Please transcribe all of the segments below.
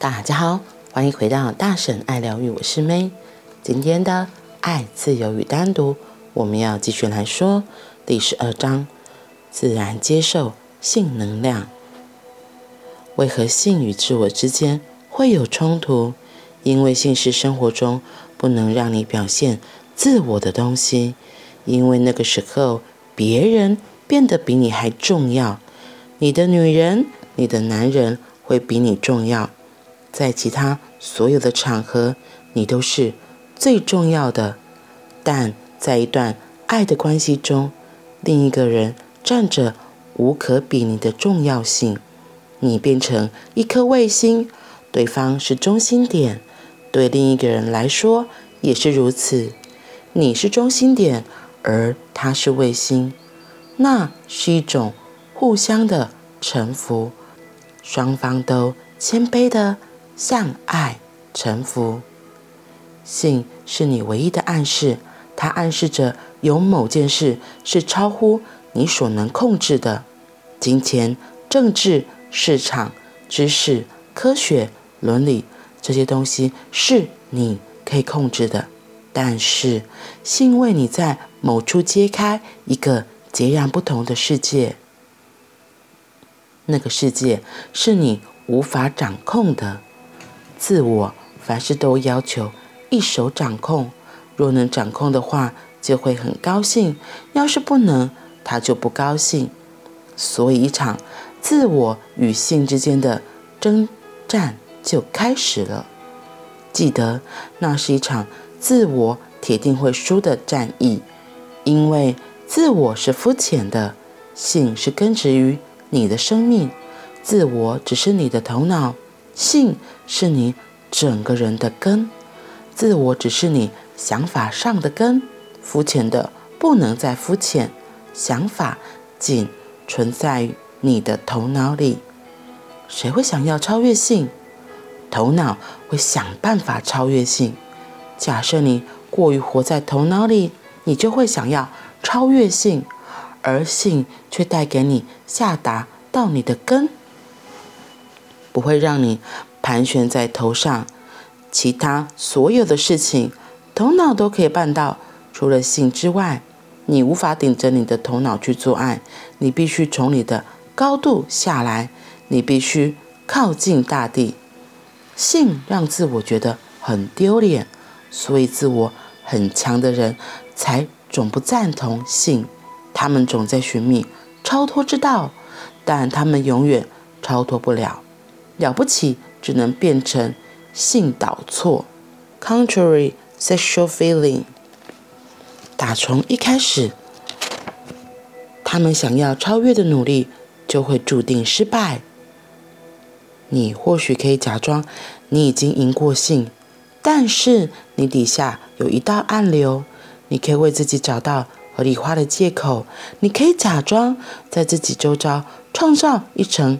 大家好，欢迎回到大婶爱疗愈，我是 May。今天的爱、自由与单独，我们要继续来说第十二章：自然接受性能量。为何性与自我之间会有冲突？因为性是生活中不能让你表现自我的东西，因为那个时候别人变得比你还重要。你的女人，你的男人会比你重要。在其他所有的场合，你都是最重要的。但在一段爱的关系中，另一个人占着无可比拟的重要性。你变成一颗卫星，对方是中心点，对另一个人来说也是如此。你是中心点，而他是卫星，那是一种互相的臣服，双方都谦卑的。向爱臣服，性是你唯一的暗示，它暗示着有某件事是超乎你所能控制的。金钱、政治、市场、知识、科学、伦理这些东西是你可以控制的，但是性为你在某处揭开一个截然不同的世界，那个世界是你无法掌控的。自我凡事都要求一手掌控，若能掌控的话，就会很高兴；要是不能，他就不高兴。所以，一场自我与性之间的征战就开始了。记得，那是一场自我铁定会输的战役，因为自我是肤浅的，性是根植于你的生命，自我只是你的头脑。性是你整个人的根，自我只是你想法上的根。肤浅的不能再肤浅，想法仅存在于你的头脑里。谁会想要超越性？头脑会想办法超越性。假设你过于活在头脑里，你就会想要超越性，而性却带给你下达到你的根。不会让你盘旋在头上，其他所有的事情，头脑都可以办到。除了性之外，你无法顶着你的头脑去做爱，你必须从你的高度下来，你必须靠近大地。性让自我觉得很丢脸，所以自我很强的人才总不赞同性。他们总在寻觅超脱之道，但他们永远超脱不了。了不起，只能变成性导错，contrary sexual feeling。打从一开始，他们想要超越的努力就会注定失败。你或许可以假装你已经赢过性，但是你底下有一道暗流，你可以为自己找到合理化的借口，你可以假装在自己周遭创造一层。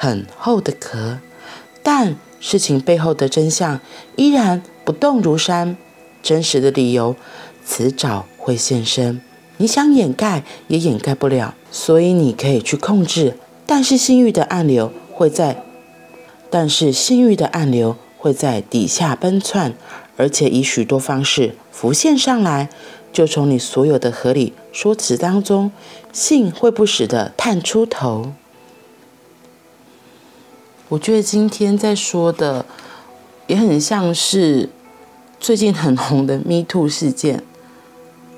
很厚的壳，但事情背后的真相依然不动如山。真实的理由迟早会现身，你想掩盖也掩盖不了。所以你可以去控制，但是性欲的暗流会在，但是性欲的暗流会在底下奔窜，而且以许多方式浮现上来。就从你所有的合理说辞当中，性会不时地探出头。我觉得今天在说的也很像是最近很红的 Me Too 事件，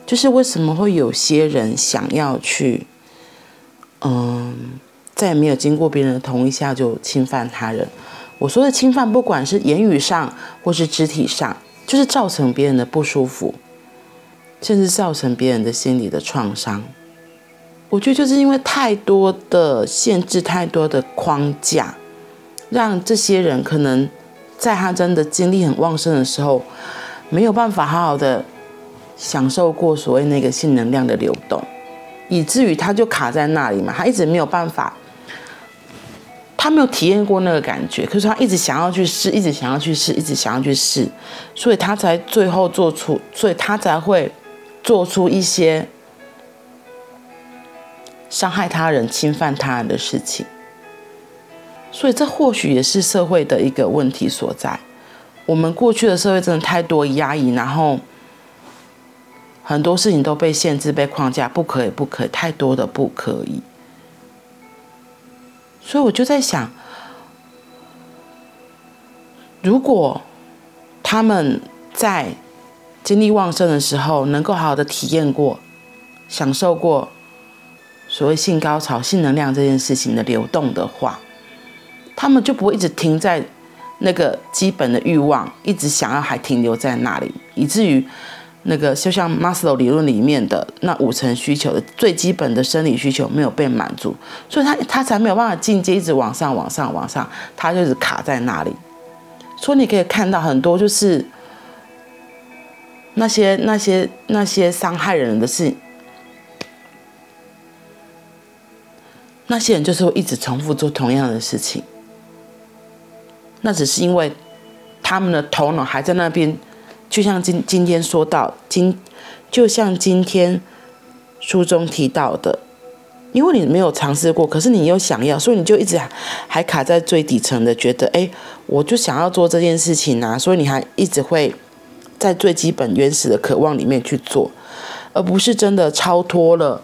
就是为什么会有些人想要去，嗯，在没有经过别人的同意下就侵犯他人。我说的侵犯，不管是言语上或是肢体上，就是造成别人的不舒服，甚至造成别人的心理的创伤。我觉得就是因为太多的限制，太多的框架。让这些人可能在他真的精力很旺盛的时候，没有办法好好的享受过所谓那个性能量的流动，以至于他就卡在那里嘛，他一直没有办法，他没有体验过那个感觉，可是他一直想要去试，一直想要去试，一直想要去试，所以他才最后做出，所以他才会做出一些伤害他人、侵犯他人的事情。所以这或许也是社会的一个问题所在。我们过去的社会真的太多压抑，然后很多事情都被限制、被框架，不可以，不可以，太多的不可以。所以我就在想，如果他们在精力旺盛的时候，能够好好的体验过、享受过所谓性高潮、性能量这件事情的流动的话，他们就不会一直停在那个基本的欲望，一直想要还停留在那里，以至于那个就像马斯洛理论里面的那五层需求的最基本的生理需求没有被满足，所以他他才没有办法进阶，一直往上、往上、往上，他就是卡在那里。所以你可以看到很多就是那些那些那些伤害人的事。那些人就是会一直重复做同样的事情。那只是因为他们的头脑还在那边，就像今今天说到今，就像今天书中提到的，因为你没有尝试过，可是你又想要，所以你就一直还卡在最底层的，觉得哎，我就想要做这件事情啊，所以你还一直会在最基本原始的渴望里面去做，而不是真的超脱了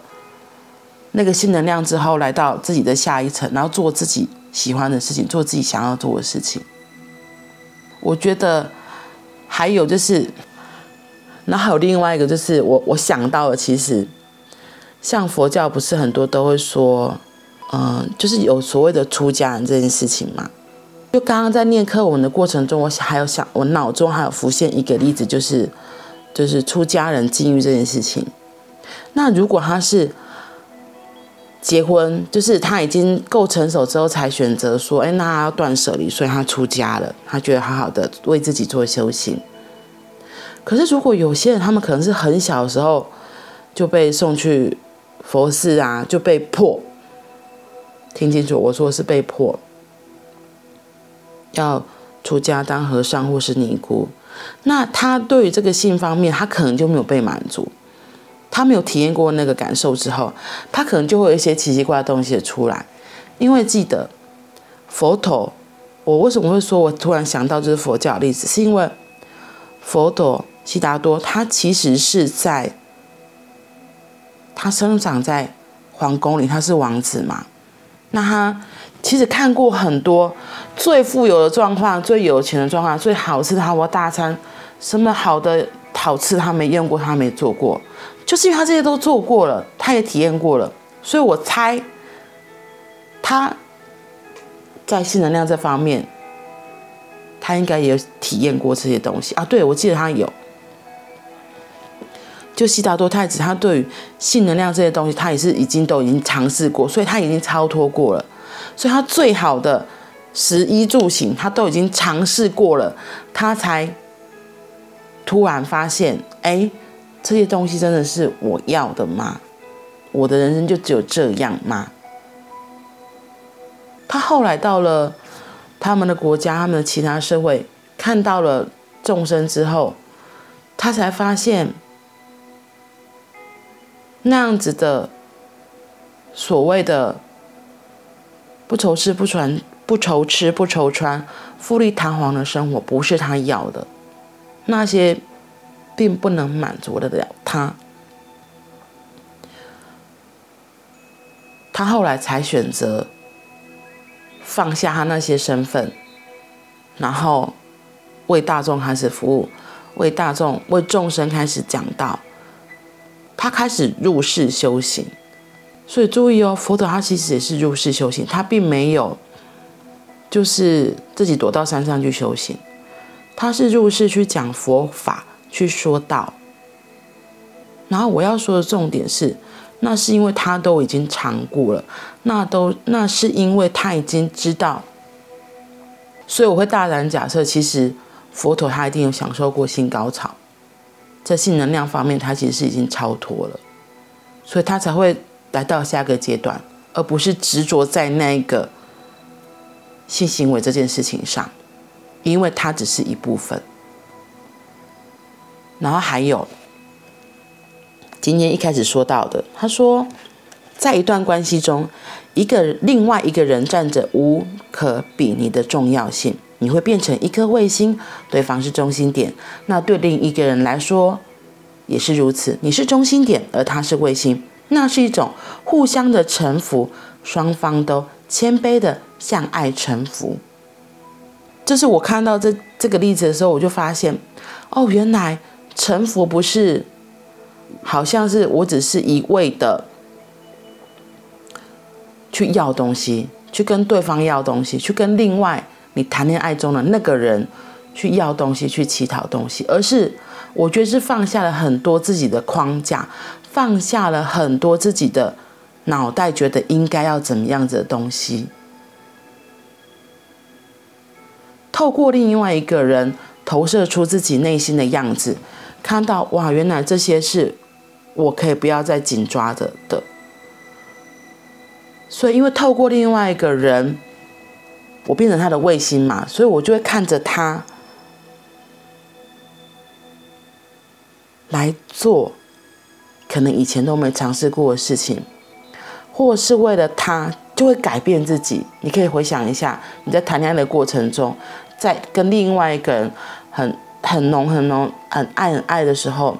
那个性能量之后，来到自己的下一层，然后做自己。喜欢的事情，做自己想要做的事情。我觉得还有就是，那还有另外一个就是我，我想到了，其实像佛教不是很多都会说，嗯，就是有所谓的出家人这件事情嘛。就刚刚在念课文的过程中，我还有想，我脑中还有浮现一个例子，就是就是出家人禁欲这件事情。那如果他是。结婚就是他已经够成熟之后才选择说，哎，那要断舍离，所以他出家了。他觉得好好的为自己做修行。可是如果有些人，他们可能是很小的时候就被送去佛寺啊，就被迫，听清楚，我说的是被迫要出家当和尚或是尼姑，那他对于这个性方面，他可能就没有被满足。他没有体验过那个感受之后，他可能就会有一些奇奇怪的东西出来。因为记得佛陀，我为什么会说我突然想到就是佛教的例子，是因为佛陀悉达多他其实是在他生长在皇宫里，他是王子嘛。那他其实看过很多最富有的状况、最有钱的状况、最好吃的豪华大餐，什么好的好吃他没用过，他没做过。就是因为他这些都做过了，他也体验过了，所以我猜他在性能量这方面，他应该也体验过这些东西啊。对，我记得他有，就悉达多太子，他对于性能量这些东西，他也是已经都已经尝试过，所以他已经超脱过了，所以他最好的食衣住行，他都已经尝试过了，他才突然发现，哎。这些东西真的是我要的吗？我的人生就只有这样吗？他后来到了他们的国家，他们的其他社会，看到了众生之后，他才发现那样子的所谓的不愁吃不穿、不愁吃不愁穿、富丽堂皇的生活，不是他要的那些。并不能满足得了他，他后来才选择放下他那些身份，然后为大众开始服务，为大众为众生开始讲道，他开始入世修行。所以注意哦，佛陀他其实也是入世修行，他并没有就是自己躲到山上去修行，他是入世去讲佛法。去说道，然后我要说的重点是，那是因为他都已经尝过了，那都那是因为他已经知道，所以我会大胆假设，其实佛陀他一定有享受过性高潮，在性能量方面他其实是已经超脱了，所以他才会来到下个阶段，而不是执着在那个性行为这件事情上，因为它只是一部分。然后还有，今天一开始说到的，他说，在一段关系中，一个另外一个人占着无可比拟的重要性，你会变成一颗卫星，对方是中心点。那对另一个人来说也是如此，你是中心点，而他是卫星，那是一种互相的臣服，双方都谦卑的向爱臣服。就是我看到这这个例子的时候，我就发现，哦，原来臣服不是，好像是我只是一味的去要东西，去跟对方要东西，去跟另外你谈恋爱中的那个人去要东西，去乞讨东西，而是我觉得是放下了很多自己的框架，放下了很多自己的脑袋觉得应该要怎么样子的东西。透过另外一个人投射出自己内心的样子，看到哇，原来这些是我可以不要再紧抓着的。所以，因为透过另外一个人，我变成他的卫星嘛，所以我就会看着他来做可能以前都没尝试过的事情，或是为了他就会改变自己。你可以回想一下，你在谈恋爱的过程中。在跟另外一个人很很浓很浓很爱很爱的时候，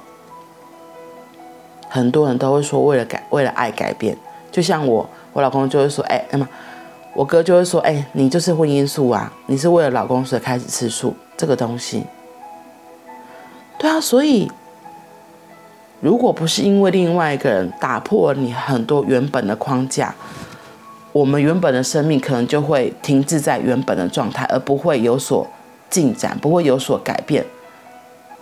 很多人都会说为了改为了爱改变，就像我我老公就会说，哎，那么我哥就会说，哎，你就是婚姻素啊，你是为了老公所开始吃素这个东西。对啊，所以如果不是因为另外一个人打破了你很多原本的框架。我们原本的生命可能就会停滞在原本的状态，而不会有所进展，不会有所改变。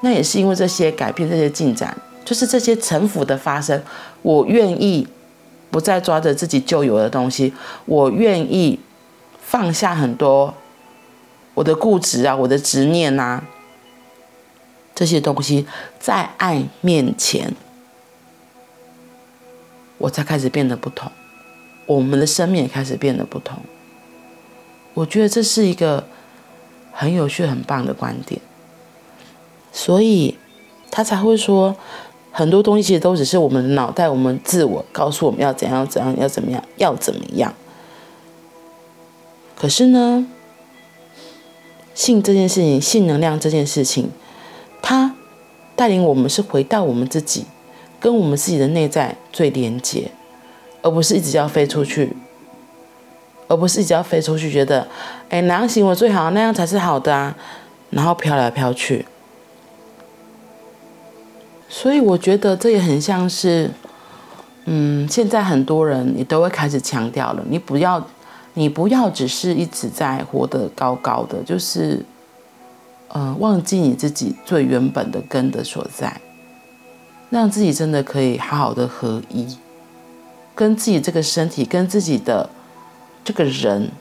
那也是因为这些改变、这些进展，就是这些臣服的发生。我愿意不再抓着自己旧有的东西，我愿意放下很多我的固执啊、我的执念啊，这些东西在爱面前，我才开始变得不同。我们的生命也开始变得不同，我觉得这是一个很有趣、很棒的观点，所以他才会说，很多东西其实都只是我们的脑袋、我们自我告诉我们要怎样、怎样、要怎么样、要怎么样。可是呢，性这件事情、性能量这件事情，它带领我们是回到我们自己，跟我们自己的内在最连接。而不是一直要飞出去，而不是一直要飞出去，觉得，哎，哪样行为最好，那样才是好的啊，然后飘来飘去。所以我觉得这也很像是，嗯，现在很多人你都会开始强调了，你不要，你不要只是一直在活得高高的，就是，呃，忘记你自己最原本的根的所在，让自己真的可以好好的合一。跟自己这个身体，跟自己的这个人，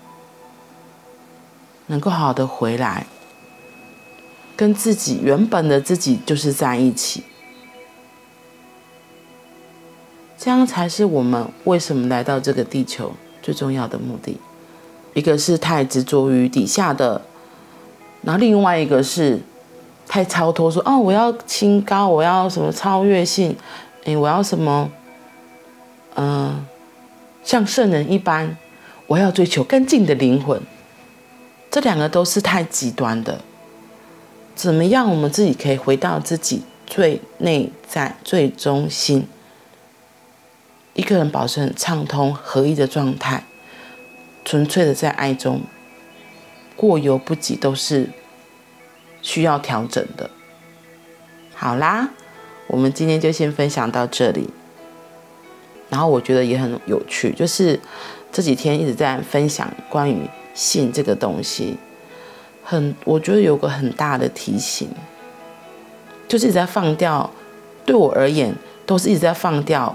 能够好好的回来，跟自己原本的自己就是在一起，这样才是我们为什么来到这个地球最重要的目的。一个是太执着于底下的，然后另外一个是太超脱，说哦，我要清高，我要什么超越性，诶，我要什么？嗯，像圣人一般，我要追求干净的灵魂。这两个都是太极端的。怎么样，我们自己可以回到自己最内在、最中心，一个人保持很畅通合一的状态，纯粹的在爱中，过犹不及都是需要调整的。好啦，我们今天就先分享到这里。然后我觉得也很有趣，就是这几天一直在分享关于性这个东西，很我觉得有个很大的提醒，就是一直在放掉，对我而言都是一直在放掉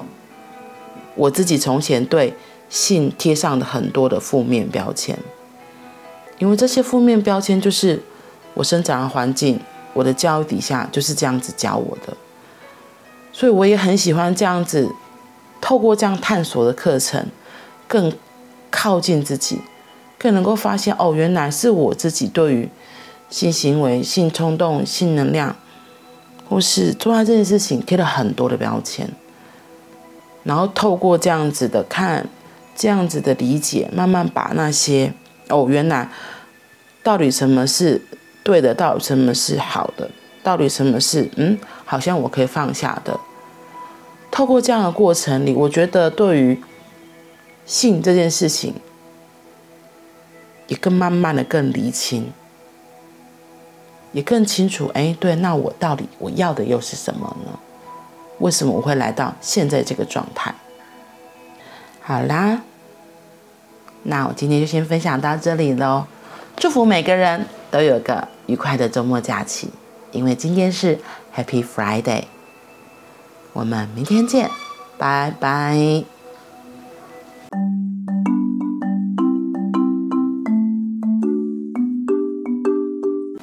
我自己从前对性贴上的很多的负面标签，因为这些负面标签就是我生长的环境，我的教育底下就是这样子教我的，所以我也很喜欢这样子。透过这样探索的课程，更靠近自己，更能够发现哦，原来是我自己对于性行为、性冲动、性能量，或是做爱这件事情贴了很多的标签，然后透过这样子的看，这样子的理解，慢慢把那些哦，原来到底什么是对的，到底什么是好的，到底什么是嗯，好像我可以放下的。透过这样的过程里，我觉得对于性这件事情，也更慢慢的更厘清，也更清楚。哎，对，那我到底我要的又是什么呢？为什么我会来到现在这个状态？好啦，那我今天就先分享到这里喽。祝福每个人都有个愉快的周末假期，因为今天是 Happy Friday。我们明天见，拜拜。